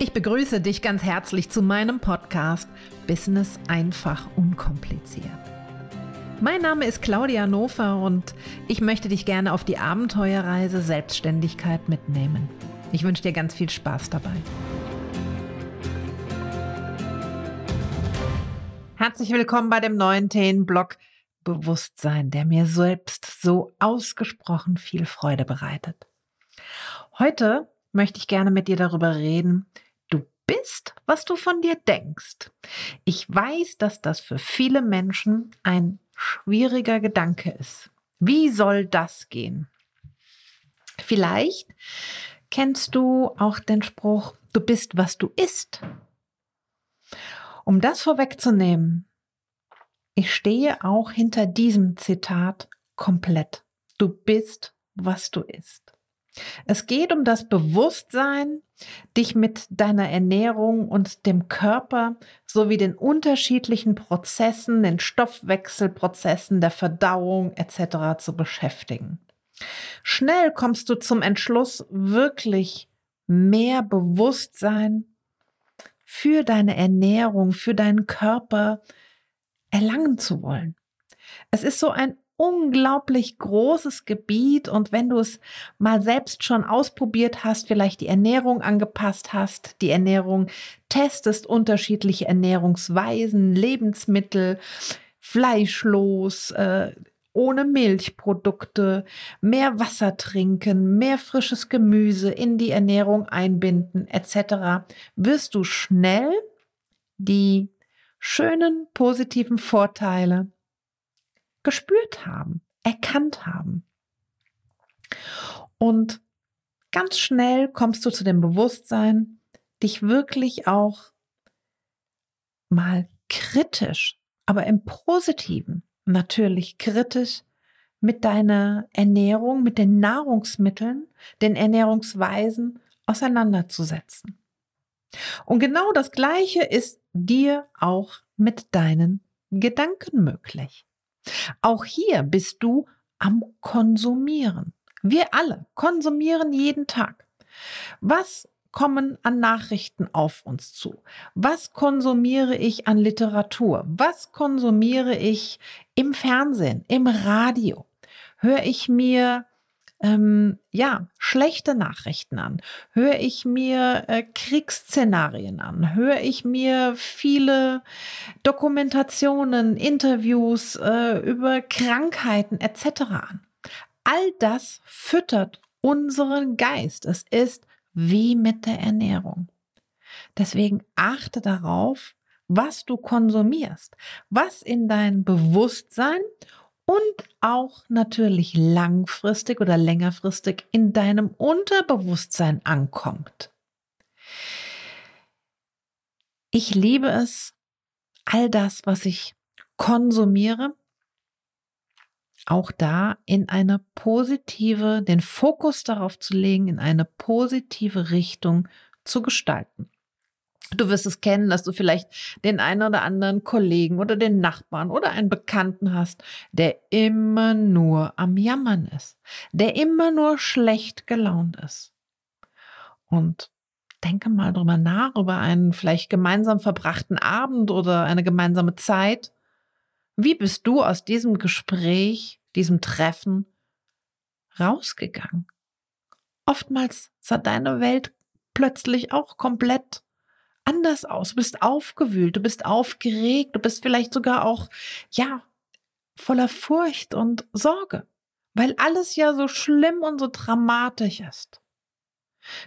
Ich begrüße dich ganz herzlich zu meinem Podcast Business einfach unkompliziert. Mein Name ist Claudia Nofer und ich möchte dich gerne auf die Abenteuerreise Selbstständigkeit mitnehmen. Ich wünsche dir ganz viel Spaß dabei. Herzlich willkommen bei dem neuen Themenblock Bewusstsein, der mir selbst so ausgesprochen viel Freude bereitet. Heute möchte ich gerne mit dir darüber reden, bist, was du von dir denkst. Ich weiß, dass das für viele Menschen ein schwieriger Gedanke ist. Wie soll das gehen? Vielleicht kennst du auch den Spruch, du bist, was du isst. Um das vorwegzunehmen, ich stehe auch hinter diesem Zitat komplett. Du bist, was du isst. Es geht um das Bewusstsein, dich mit deiner Ernährung und dem Körper sowie den unterschiedlichen Prozessen, den Stoffwechselprozessen, der Verdauung etc. zu beschäftigen. Schnell kommst du zum Entschluss, wirklich mehr Bewusstsein für deine Ernährung, für deinen Körper erlangen zu wollen. Es ist so ein unglaublich großes Gebiet und wenn du es mal selbst schon ausprobiert hast, vielleicht die Ernährung angepasst hast, die Ernährung testest, unterschiedliche Ernährungsweisen, Lebensmittel, fleischlos, äh, ohne Milchprodukte, mehr Wasser trinken, mehr frisches Gemüse in die Ernährung einbinden etc., wirst du schnell die schönen positiven Vorteile gespürt haben, erkannt haben. Und ganz schnell kommst du zu dem Bewusstsein, dich wirklich auch mal kritisch, aber im positiven, natürlich kritisch mit deiner Ernährung, mit den Nahrungsmitteln, den Ernährungsweisen auseinanderzusetzen. Und genau das Gleiche ist dir auch mit deinen Gedanken möglich. Auch hier bist du am Konsumieren. Wir alle konsumieren jeden Tag. Was kommen an Nachrichten auf uns zu? Was konsumiere ich an Literatur? Was konsumiere ich im Fernsehen, im Radio? Höre ich mir ähm, ja, schlechte Nachrichten an? Höre ich mir äh, Kriegsszenarien an? Höre ich mir viele Dokumentationen, Interviews äh, über Krankheiten etc. an? All das füttert unseren Geist. Es ist wie mit der Ernährung. Deswegen achte darauf, was du konsumierst, was in dein Bewusstsein und auch natürlich langfristig oder längerfristig in deinem Unterbewusstsein ankommt. Ich liebe es, all das, was ich konsumiere, auch da in eine positive, den Fokus darauf zu legen, in eine positive Richtung zu gestalten. Du wirst es kennen, dass du vielleicht den einen oder anderen Kollegen oder den Nachbarn oder einen Bekannten hast, der immer nur am Jammern ist, der immer nur schlecht gelaunt ist. Und denke mal drüber nach, über einen vielleicht gemeinsam verbrachten Abend oder eine gemeinsame Zeit. Wie bist du aus diesem Gespräch, diesem Treffen rausgegangen? Oftmals sah deine Welt plötzlich auch komplett anders aus. Du bist aufgewühlt, du bist aufgeregt, du bist vielleicht sogar auch, ja, voller Furcht und Sorge, weil alles ja so schlimm und so dramatisch ist.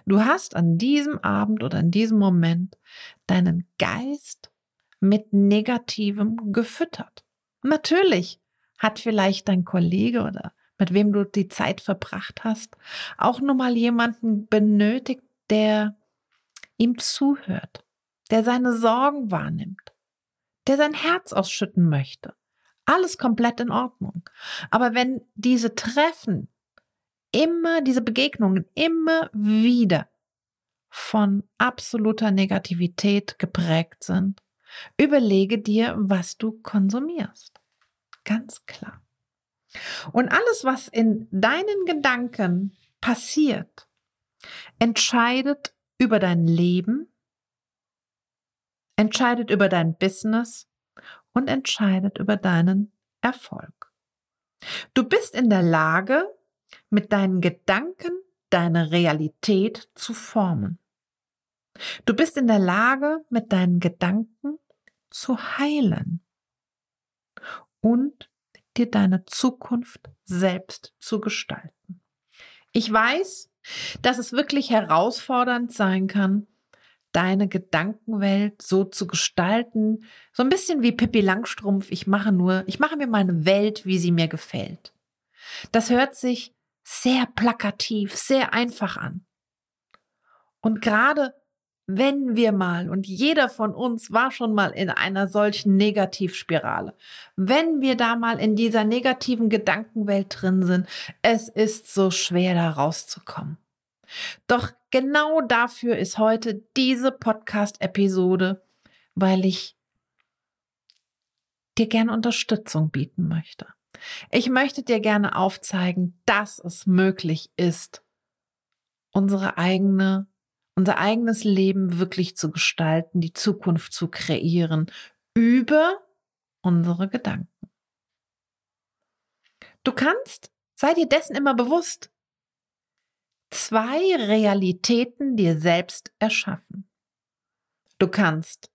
Du hast an diesem Abend oder in diesem Moment deinen Geist mit Negativem gefüttert. Natürlich hat vielleicht dein Kollege oder mit wem du die Zeit verbracht hast, auch nur mal jemanden benötigt, der ihm zuhört, der seine Sorgen wahrnimmt, der sein Herz ausschütten möchte. Alles komplett in Ordnung. Aber wenn diese Treffen immer, diese Begegnungen immer wieder von absoluter Negativität geprägt sind, überlege dir, was du konsumierst. Ganz klar. Und alles, was in deinen Gedanken passiert, entscheidet über dein Leben, entscheidet über dein Business und entscheidet über deinen Erfolg. Du bist in der Lage, mit deinen Gedanken deine Realität zu formen. Du bist in der Lage, mit deinen Gedanken zu heilen und dir deine Zukunft selbst zu gestalten. Ich weiß, dass es wirklich herausfordernd sein kann, deine Gedankenwelt so zu gestalten, so ein bisschen wie Pippi Langstrumpf, ich mache nur, ich mache mir meine Welt, wie sie mir gefällt. Das hört sich sehr plakativ, sehr einfach an. Und gerade wenn wir mal, und jeder von uns war schon mal in einer solchen Negativspirale, wenn wir da mal in dieser negativen Gedankenwelt drin sind, es ist so schwer da rauszukommen. Doch genau dafür ist heute diese Podcast-Episode, weil ich dir gerne Unterstützung bieten möchte. Ich möchte dir gerne aufzeigen, dass es möglich ist, unsere eigene, unser eigenes Leben wirklich zu gestalten, die Zukunft zu kreieren über unsere Gedanken. Du kannst, sei dir dessen immer bewusst, zwei Realitäten dir selbst erschaffen. Du kannst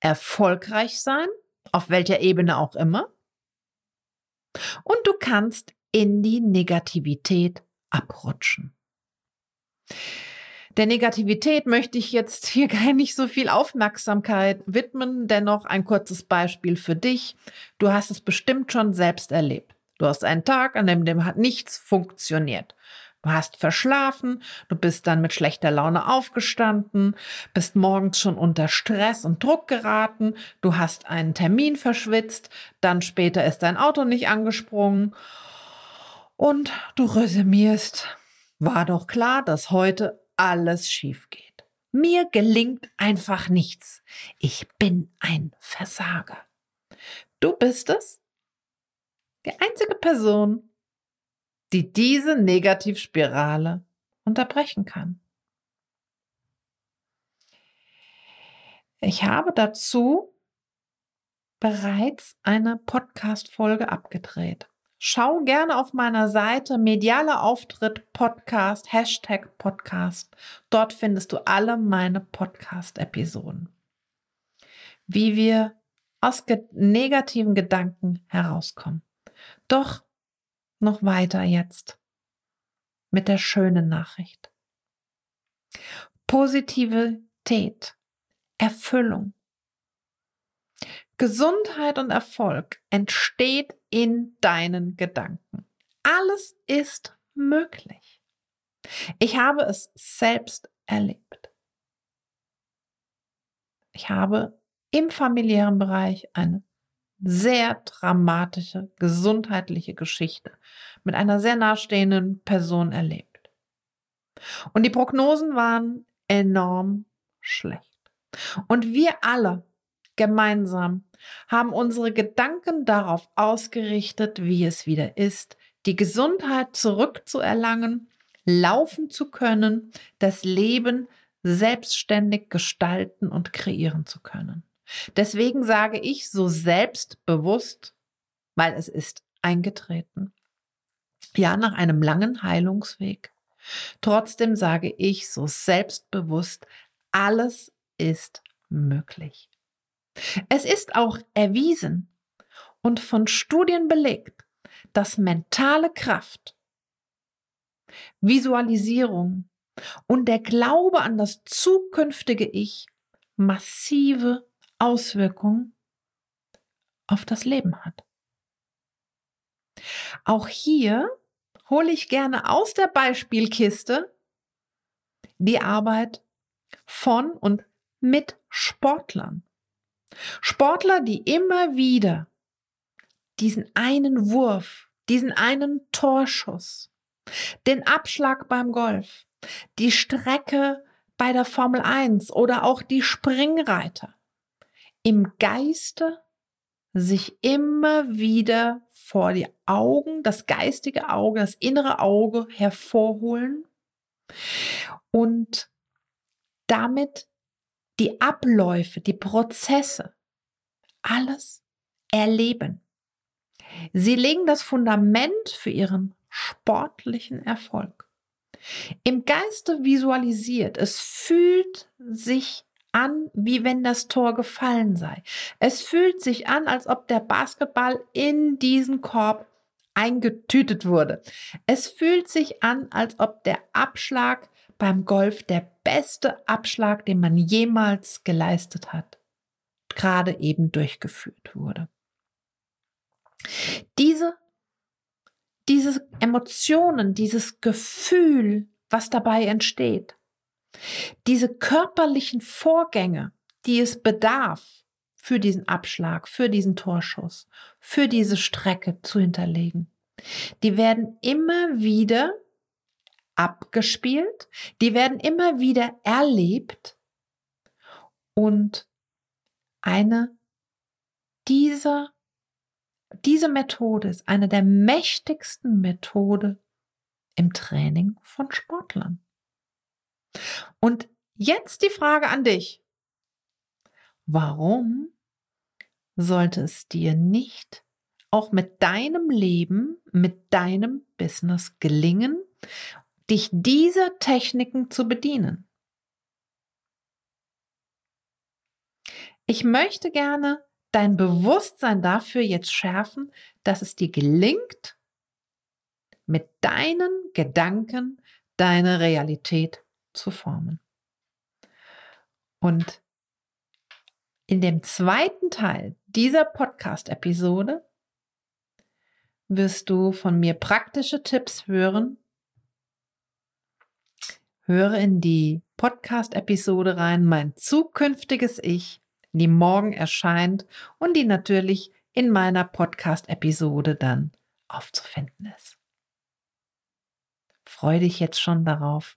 erfolgreich sein, auf welcher Ebene auch immer, und du kannst in die Negativität abrutschen. Der Negativität möchte ich jetzt hier gar nicht so viel Aufmerksamkeit widmen, dennoch ein kurzes Beispiel für dich. Du hast es bestimmt schon selbst erlebt. Du hast einen Tag, an dem, dem hat nichts funktioniert. Du hast verschlafen, du bist dann mit schlechter Laune aufgestanden, bist morgens schon unter Stress und Druck geraten, du hast einen Termin verschwitzt, dann später ist dein Auto nicht angesprungen und du resümierst, war doch klar, dass heute alles schief geht. Mir gelingt einfach nichts. Ich bin ein Versager. Du bist es, die einzige Person, die diese Negativspirale unterbrechen kann. Ich habe dazu bereits eine Podcast-Folge abgedreht. Schau gerne auf meiner Seite medialer Auftritt Podcast, Hashtag Podcast. Dort findest du alle meine Podcast-Episoden. Wie wir aus negativen Gedanken herauskommen. Doch noch weiter jetzt mit der schönen Nachricht. Positivität, Erfüllung, Gesundheit und Erfolg entsteht in deinen Gedanken. Alles ist möglich. Ich habe es selbst erlebt. Ich habe im familiären Bereich eine sehr dramatische gesundheitliche Geschichte mit einer sehr nahestehenden Person erlebt. Und die Prognosen waren enorm schlecht. Und wir alle gemeinsam haben unsere Gedanken darauf ausgerichtet, wie es wieder ist, die Gesundheit zurückzuerlangen, laufen zu können, das Leben selbstständig gestalten und kreieren zu können. Deswegen sage ich so selbstbewusst, weil es ist eingetreten. Ja, nach einem langen Heilungsweg. Trotzdem sage ich so selbstbewusst, alles ist möglich. Es ist auch erwiesen und von Studien belegt, dass mentale Kraft, Visualisierung und der Glaube an das zukünftige Ich massive Auswirkungen auf das Leben hat. Auch hier hole ich gerne aus der Beispielkiste die Arbeit von und mit Sportlern. Sportler, die immer wieder diesen einen Wurf, diesen einen Torschuss, den Abschlag beim Golf, die Strecke bei der Formel 1 oder auch die Springreiter im Geiste sich immer wieder vor die Augen, das geistige Auge, das innere Auge hervorholen und damit die Abläufe, die Prozesse, alles erleben. Sie legen das Fundament für ihren sportlichen Erfolg. Im Geiste visualisiert, es fühlt sich an, wie wenn das Tor gefallen sei. Es fühlt sich an, als ob der Basketball in diesen Korb eingetütet wurde. Es fühlt sich an, als ob der Abschlag beim Golf der beste Abschlag, den man jemals geleistet hat, gerade eben durchgeführt wurde. Diese, diese Emotionen, dieses Gefühl, was dabei entsteht, diese körperlichen Vorgänge, die es bedarf, für diesen Abschlag, für diesen Torschuss, für diese Strecke zu hinterlegen, die werden immer wieder abgespielt, die werden immer wieder erlebt und eine dieser diese Methode ist eine der mächtigsten Methode im Training von Sportlern. Und jetzt die Frage an dich. Warum sollte es dir nicht auch mit deinem Leben, mit deinem Business gelingen dich dieser Techniken zu bedienen. Ich möchte gerne dein Bewusstsein dafür jetzt schärfen, dass es dir gelingt, mit deinen Gedanken deine Realität zu formen. Und in dem zweiten Teil dieser Podcast-Episode wirst du von mir praktische Tipps hören, Höre in die Podcast-Episode rein, mein zukünftiges Ich, die morgen erscheint und die natürlich in meiner Podcast-Episode dann aufzufinden ist. Freue dich jetzt schon darauf,